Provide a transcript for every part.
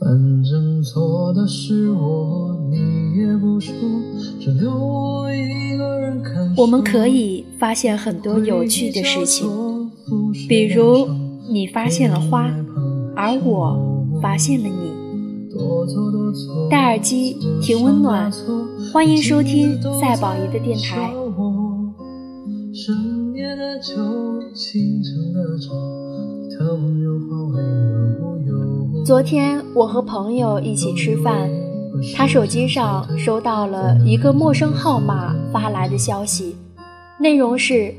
反正错的是我，你也不说，只留我一个人看。我们可以发现很多有趣的事情，比如你发现了花，而我发现了你。戴耳机挺温暖，欢迎收听赛宝仪的电台。深夜的酒，清晨的粥，昨天我和朋友一起吃饭，他手机上收到了一个陌生号码发来的消息，内容是：“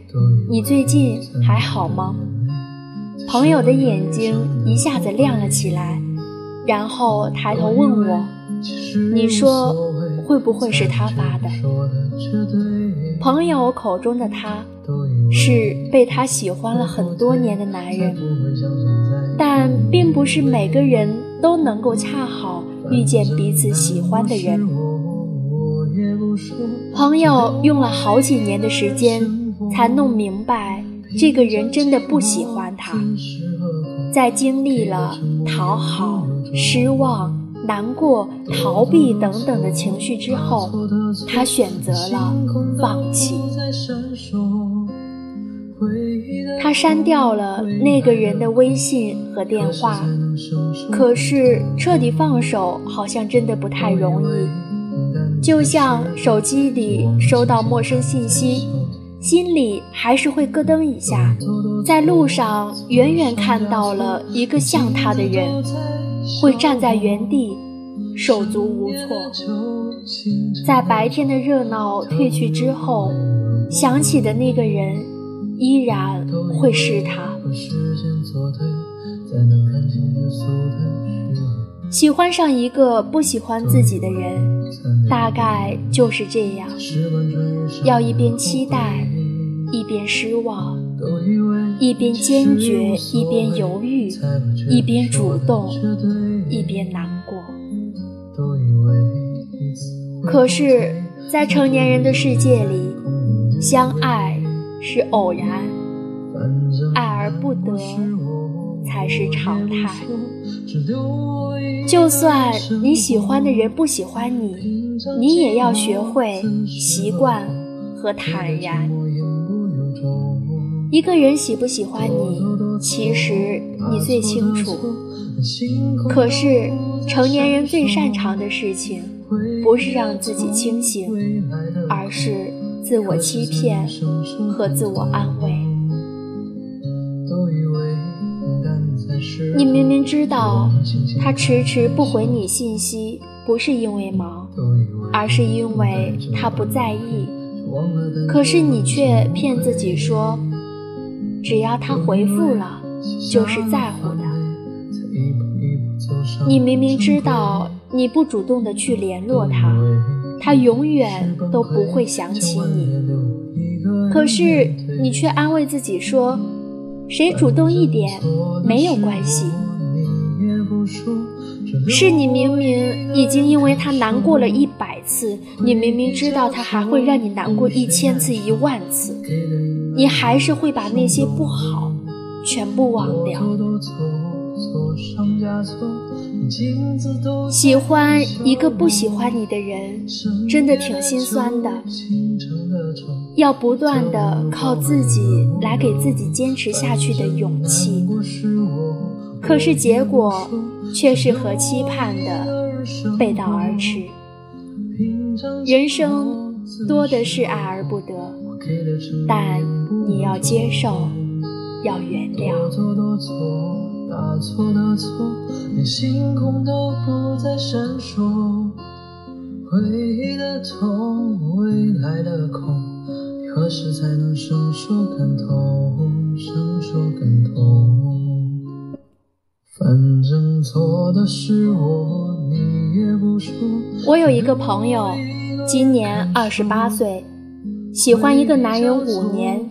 你最近还好吗？”朋友的眼睛一下子亮了起来，然后抬头问我：“你说会不会是他发的？”朋友口中的他，是被他喜欢了很多年的男人，但并不是每个人都能够恰好遇见彼此喜欢的人。朋友用了好几年的时间，才弄明白这个人真的不喜欢他。在经历了讨好、失望。难过、逃避等等的情绪之后，他选择了放弃。他删掉了那个人的微信和电话，可是彻底放手好像真的不太容易。就像手机里收到陌生信息，心里还是会咯噔一下。在路上远远看到了一个像他的人。会站在原地，手足无措。在白天的热闹褪去之后，想起的那个人依然会是他。喜欢上一个不喜欢自己的人，大概就是这样，要一边期待，一边失望。一边坚决，一边犹豫，一边主动，一边难过。可是，在成年人的世界里，相爱是偶然，爱而不得才是常态。就算你喜欢的人不喜欢你，你也要学会习惯和坦然。一个人喜不喜欢你，其实你最清楚。可是成年人最擅长的事情，不是让自己清醒，而是自我欺骗和自我安慰。你明明知道他迟迟不回你信息，不是因为忙，而是因为他不在意。可是你却骗自己说。只要他回复了，就是在乎的。你明明知道，你不主动的去联络他，他永远都不会想起你。可是你却安慰自己说，谁主动一点没有关系。是你明明已经因为他难过了一百次，你明明知道他还会让你难过一千次、一万次。你还是会把那些不好全部忘掉。喜欢一个不喜欢你的人，真的挺心酸的。要不断的靠自己来给自己坚持下去的勇气，可是结果却是和期盼的背道而驰。人生多的是爱而不得，但。你要接受，要原谅。多错，大错的错，连星空都不再闪烁。回忆的痛，未来的空，你何时才能伸手感同身受感同？反正错的是我，你也不说。我有一个朋友，今年二十八岁。喜欢一个男人五年，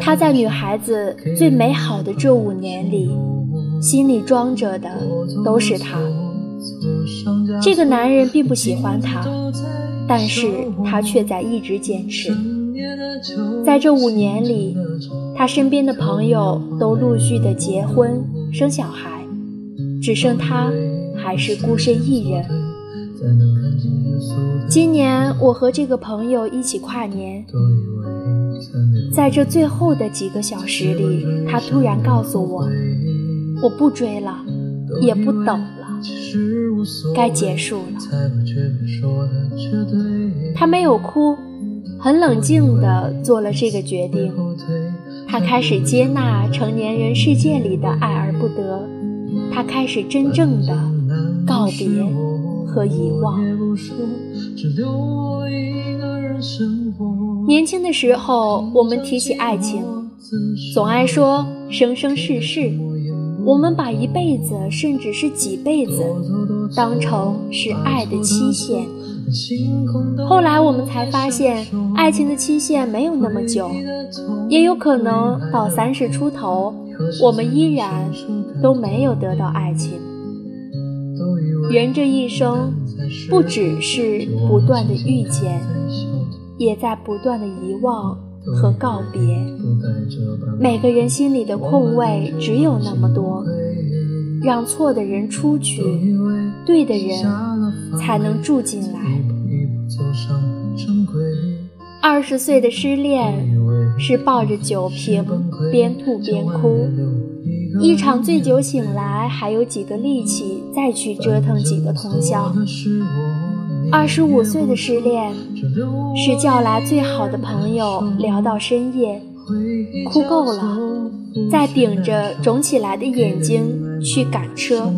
他在女孩子最美好的这五年里，心里装着的都是他。这个男人并不喜欢他，但是他却在一直坚持。在这五年里，他身边的朋友都陆续的结婚生小孩，只剩他还是孤身一人。今年我和这个朋友一起跨年，在这最后的几个小时里，他突然告诉我，我不追了，也不等了，该结束了。他没有哭，很冷静地做了这个决定。他开始接纳成年人世界里的爱而不得，他开始真正的告别和遗忘。年轻的时候，我们提起爱情，总爱说生生世世。我们把一辈子，甚至是几辈子，当成是爱的期限。后来我们才发现，爱情的期限没有那么久，也有可能到三十出头，我们依然都没有得到爱情。人这一生，不只是不断的遇见，也在不断的遗忘和告别。每个人心里的空位只有那么多，让错的人出去，对的人才能住进来。二十岁的失恋，是抱着酒瓶边吐边哭。一场醉酒醒来，还有几个力气再去折腾几个通宵。二十五岁的失恋，是叫来最好的朋友聊到深夜，哭够了，再顶着肿起来的眼睛去赶车。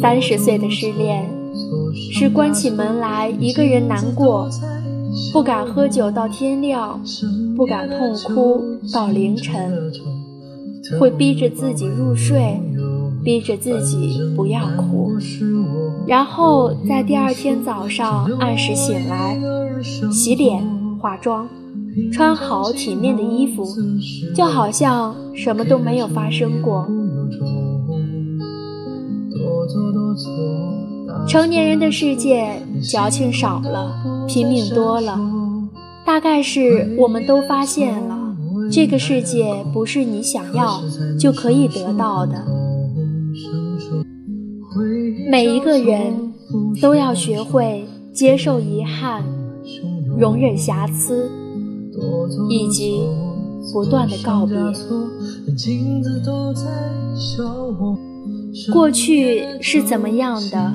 三十岁的失恋，是关起门来一个人难过，不敢喝酒到天亮，不敢痛哭到凌晨。会逼着自己入睡，逼着自己不要哭，然后在第二天早上按时醒来，洗脸、化妆，穿好体面的衣服，就好像什么都没有发生过。成年人的世界，矫情少了，拼命多了，大概是我们都发现了。这个世界不是你想要就可以得到的。每一个人都要学会接受遗憾，容忍瑕疵，以及不断的告别。过去是怎么样的，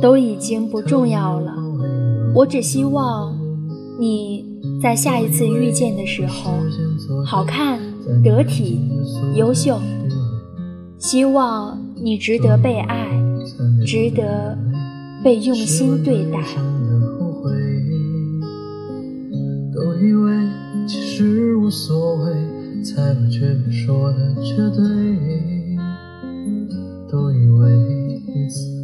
都已经不重要了。我只希望你。在下一次遇见的时候，好看、得体、优秀。希望你值得被爱，值得被用心对待。都以为其实无所谓，才不觉说的绝对。都以为。